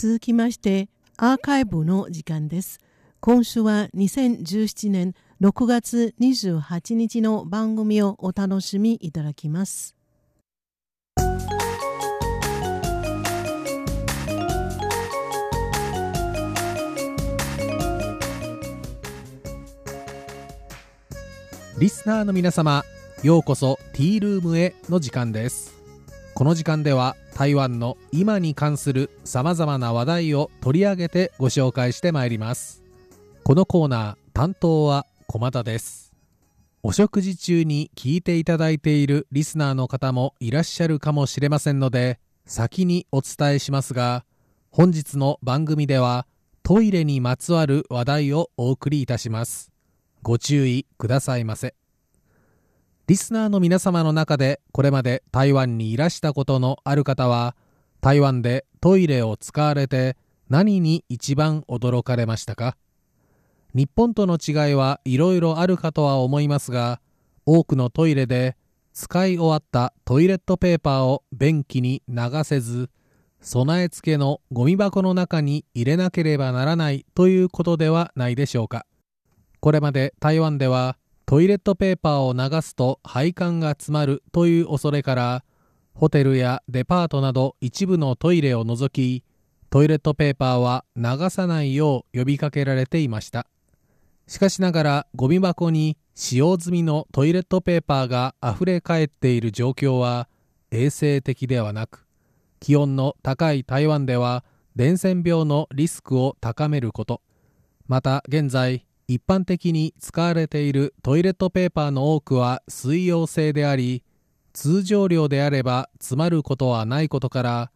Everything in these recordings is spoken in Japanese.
続きましてアーカイブの時間です。今週は2017年6月28日の番組をお楽しみいただきます。リスナーの皆様ようこそティールームへの時間です。この時間では台湾の今に関するさまざまな話題を取り上げてご紹介してまいります。このコーナー担当は駒田です。お食事中に聞いていただいているリスナーの方もいらっしゃるかもしれませんので先にお伝えしますが本日の番組ではトイレにまつわる話題をお送りいたします。ご注意くださいませ。リスナーの皆様の中でこれまで台湾にいらしたことのある方は台湾でトイレを使われて何に一番驚かれましたか？日本との違いはいろいろあるかとは思いますが多くのトイレで使い終わったトイレットペーパーを便器に流せず備え付けのゴミ箱の中に入れなければならないということではないでしょうか。これまで台湾ではトイレットペーパーを流すと配管が詰まるという恐れからホテルやデパートなど一部のトイレを除きトイレットペーパーは流さないよう呼びかけられていました。しかしながらゴミ箱に使用済みのトイレットペーパーがあふれ返っている状況は衛生的ではなく気温の高い台湾では伝染病のリスクを高めること。また現在一般的に使われているトイレットペーパーの多くは水溶性であり通常量であれば詰まることはないことから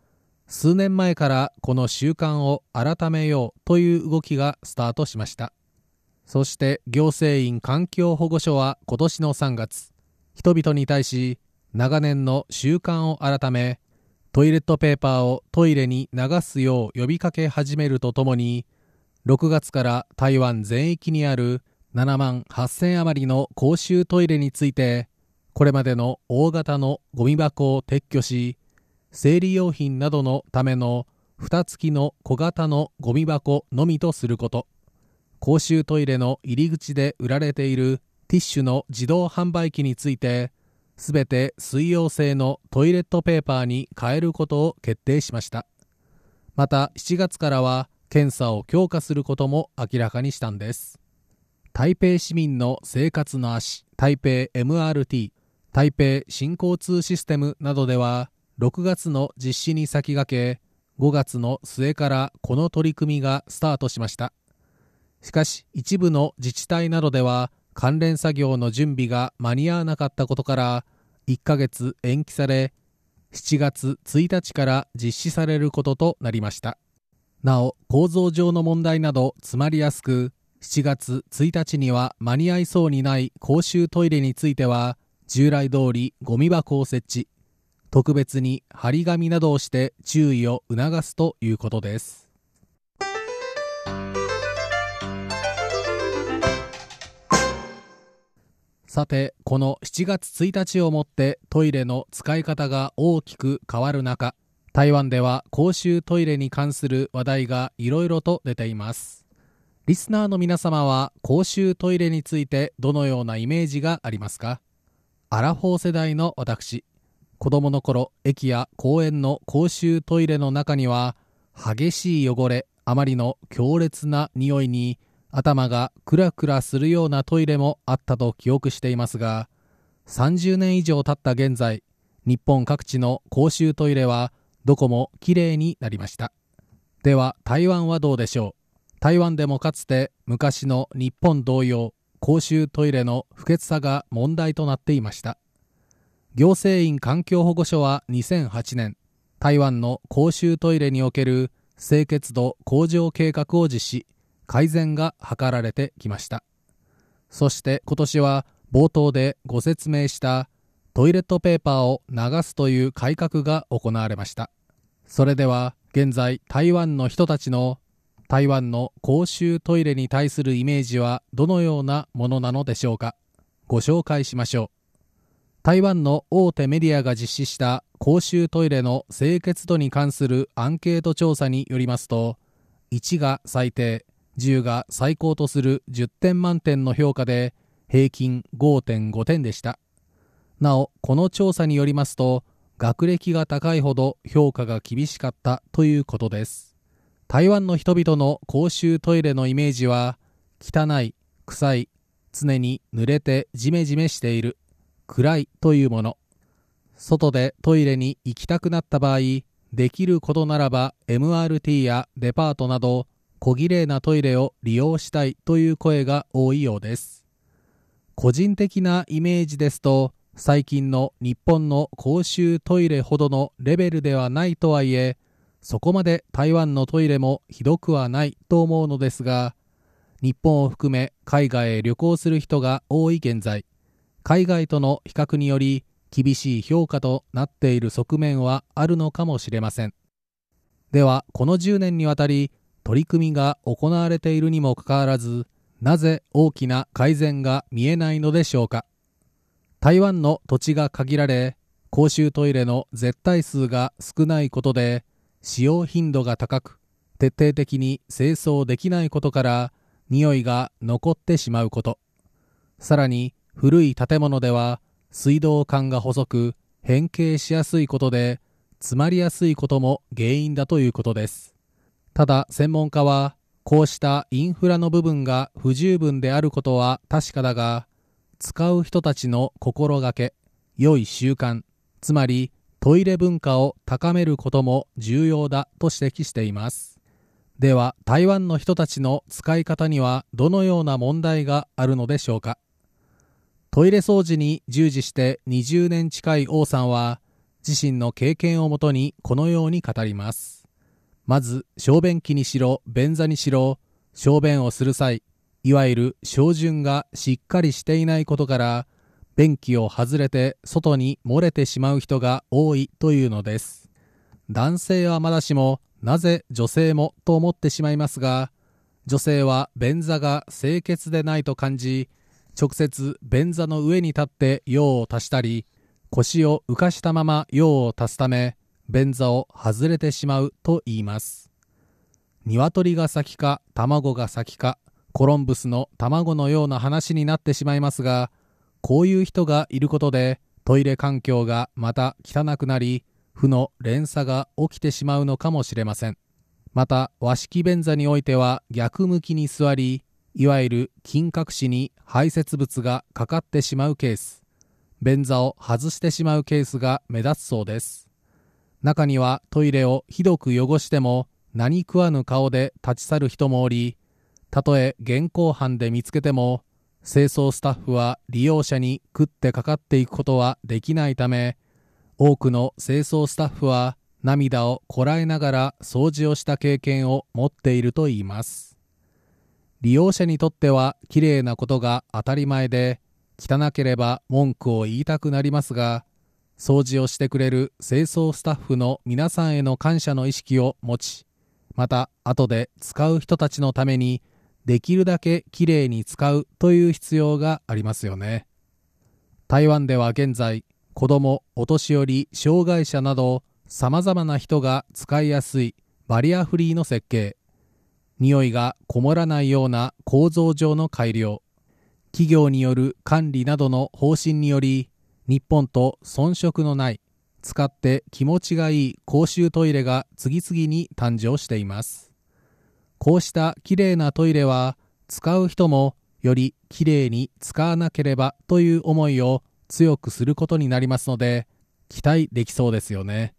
数年前からこの習慣を改めようという動きがスタートしました。そして行政院環境保護所は今年の3月人々に対し長年の習慣を改めトイレットペーパーをトイレに流すよう呼びかけ始めるとともに6月から台湾全域にある7万8000余りの公衆トイレについてこれまでの大型のゴミ箱を撤去し生理用品などのための蓋付きの小型のゴミ箱のみとすること。公衆トイレの入り口で売られているティッシュの自動販売機についてすべて水溶性のトイレットペーパーに変えることを決定しました。また7月からは検査を強化することも明らかにしたんです。台北市民の生活の足台北 MRT 台北新交通システムなどでは6月の実施に先駆け5月の末からこの取り組みがスタートしました。しかし一部の自治体などでは関連作業の準備が間に合わなかったことから1ヶ月延期され7月1日から実施されることとなりました。なお構造上の問題など詰まりやすく7月1日には間に合いそうにない公衆トイレについては従来通りゴミ箱を設置。特別に張り紙などをして注意を促すということです。さてこの7月1日をもってトイレの使い方が大きく変わる中台湾では公衆トイレに関する話題がいろいろと出ています。リスナーの皆様は公衆トイレについてどのようなイメージがありますか？アラフォー世代の私。子供の頃駅や公園の公衆トイレの中には激しい汚れあまりの強烈な匂いに頭がクラクラするようなトイレもあったと記憶していますが30年以上経った現在日本各地の公衆トイレはどこもきれいになりました。では台湾はどうでしょう。台湾でもかつて昔の日本同様公衆トイレの不潔さが問題となっていました。行政院環境保護所は2008年台湾の公衆トイレにおける清潔度向上計画を実施改善が図られてきました。そして今年は冒頭でご説明したトイレットペーパーを流すという改革が行われました。それでは現在台湾の人たちの台湾の公衆トイレに対するイメージはどのようなものなのでしょうか？ご紹介しましょう。台湾の大手メディアが実施した公衆トイレの清潔度に関するアンケート調査によりますと1が最低10が最高とする10点満点の評価で平均5.5点でした。なおこの調査によりますと学歴が高いほど評価が厳しかったということです。台湾の人々の公衆トイレのイメージは汚い臭い常に濡れてジメジメしている暗いというもの。外でトイレに行きたくなった場合できることならば MRT やデパートなど小綺麗なトイレを利用したいという声が多いようです。個人的なイメージですと最近の日本の公衆トイレほどのレベルではないとはいえそこまで台湾のトイレもひどくはないと思うのですが日本を含め海外へ旅行する人が多い現在海外との比較により厳しい評価となっている側面はあるのかもしれません。ではこの10年にわたり取り組みが行われているにもかかわらずなぜ大きな改善が見えないのでしょうか。台湾の土地が限られ公衆トイレの絶対数が少ないことで使用頻度が高く徹底的に清掃できないことから匂いが残ってしまうこと。さらに古い建物では水道管が細く変形しやすいことで詰まりやすいことも原因だということです。ただ専門家はこうしたインフラの部分が不十分であることは確かだが使う人たちの心がけ良い習慣つまりトイレ文化を高めることも重要だと指摘しています。では台湾の人たちの使い方にはどのような問題があるのでしょうか。トイレ掃除に従事して20年近い王さんは自身の経験をもとにこのように語ります。まず小便器にしろ便座にしろ小便をする際いわゆる小順がしっかりしていないことから便器を外れて外に漏れてしまう人が多いというのです。男性はまだしもなぜ女性もと思ってしまいますが女性は便座が清潔でないと感じ直接便座の上に立って用を足したり腰を浮かしたまま用を足すため便座を外れてしまうと言います。鶏が先か卵が先かコロンブスの卵のような話になってしまいますがこういう人がいることでトイレ環境がまた汚くなり負の連鎖が起きてしまうのかもしれません。また和式便座においては逆向きに座りいわゆる金閣詞に排泄物がかかってしまうケース。便座を外してしまうケースが目立つそうです。中にはトイレをひどく汚しても何食わぬ顔で立ち去る人もおりたとえ現行犯で見つけても清掃スタッフは利用者に食ってかかっていくことはできないため多くの清掃スタッフは涙をこらえながら掃除をした経験を持っているといいます。利用者にとってはきれいなことが当たり前で汚ければ文句を言いたくなりますが掃除をしてくれる清掃スタッフの皆さんへの感謝の意識を持ちまた後で使う人たちのためにできるだけきれいに使うという必要がありますよね。台湾では現在子供お年寄り障害者などさまざまな人が使いやすいバリアフリーの設計。匂いがこもらないような構造上の改良。企業による管理などの方針により日本と遜色のない使って気持ちがいい公衆トイレが次々に誕生しています。こうしたきれいなトイレは使う人もよりきれいに使わなければという思いを強くすることになりますので期待できそうですよね。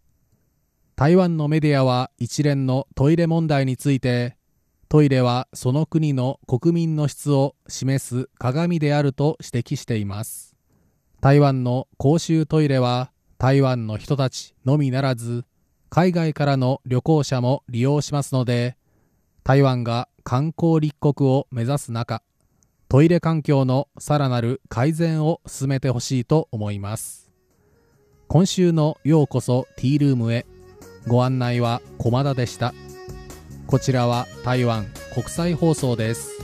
台湾のメディアは一連のトイレ問題についてトイレはその国の国民の質を示す鏡であると指摘しています。台湾の公衆トイレは台湾の人たちのみならず海外からの旅行者も利用しますので台湾が観光立国を目指す中トイレ環境のさらなる改善を進めてほしいと思います。今週のようこそティールームへ。ご案内は駒田でした。こちらは台湾国際放送です。